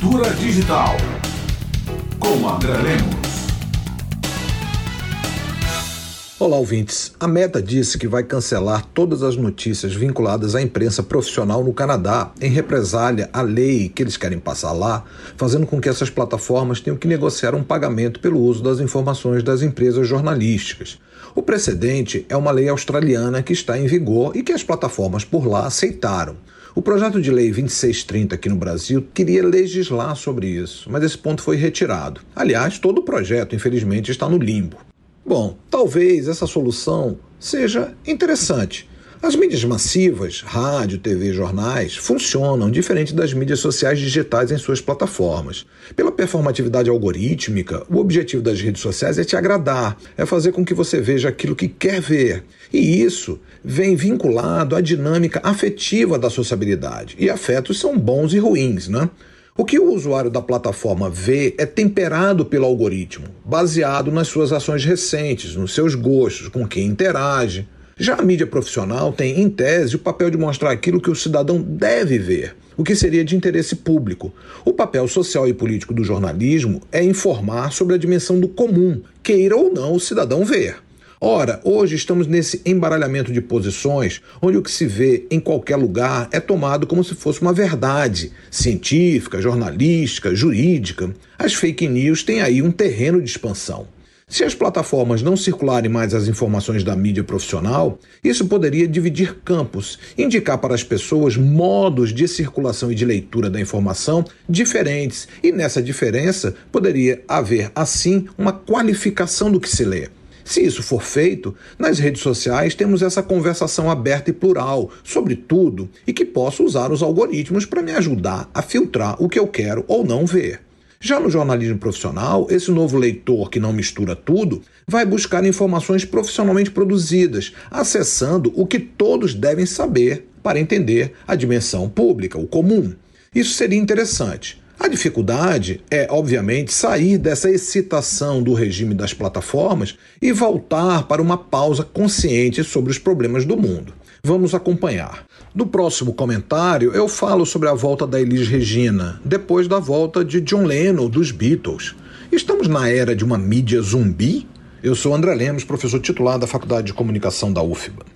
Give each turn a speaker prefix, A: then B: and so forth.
A: Cultura Digital com André Lemos.
B: Olá, ouvintes. A Meta disse que vai cancelar todas as notícias vinculadas à imprensa profissional no Canadá, em represália à lei que eles querem passar lá, fazendo com que essas plataformas tenham que negociar um pagamento pelo uso das informações das empresas jornalísticas. O precedente é uma lei australiana que está em vigor e que as plataformas por lá aceitaram. O projeto de lei 2630 aqui no Brasil queria legislar sobre isso, mas esse ponto foi retirado. Aliás, todo o projeto, infelizmente, está no limbo. Bom, talvez essa solução seja interessante. As mídias massivas, rádio, TV, jornais, funcionam diferente das mídias sociais digitais em suas plataformas. Pela performatividade algorítmica, o objetivo das redes sociais é te agradar, é fazer com que você veja aquilo que quer ver. E isso vem vinculado à dinâmica afetiva da sociabilidade. E afetos são bons e ruins, né? O que o usuário da plataforma vê é temperado pelo algoritmo, baseado nas suas ações recentes, nos seus gostos, com quem interage. Já a mídia profissional tem, em tese, o papel de mostrar aquilo que o cidadão deve ver, o que seria de interesse público. O papel social e político do jornalismo é informar sobre a dimensão do comum, queira ou não o cidadão ver. Ora, hoje estamos nesse embaralhamento de posições onde o que se vê em qualquer lugar é tomado como se fosse uma verdade científica, jornalística, jurídica. As fake news têm aí um terreno de expansão. Se as plataformas não circularem mais as informações da mídia profissional, isso poderia dividir campos, indicar para as pessoas modos de circulação e de leitura da informação diferentes, e nessa diferença poderia haver, assim, uma qualificação do que se lê. Se isso for feito, nas redes sociais temos essa conversação aberta e plural sobre tudo e que posso usar os algoritmos para me ajudar a filtrar o que eu quero ou não ver. Já no jornalismo profissional, esse novo leitor que não mistura tudo vai buscar informações profissionalmente produzidas, acessando o que todos devem saber para entender a dimensão pública, o comum. Isso seria interessante. A dificuldade é, obviamente, sair dessa excitação do regime das plataformas e voltar para uma pausa consciente sobre os problemas do mundo. Vamos acompanhar. No próximo comentário, eu falo sobre a volta da Elis Regina, depois da volta de John Lennon dos Beatles. Estamos na era de uma mídia zumbi? Eu sou André Lemos, professor titular da Faculdade de Comunicação da UFBA.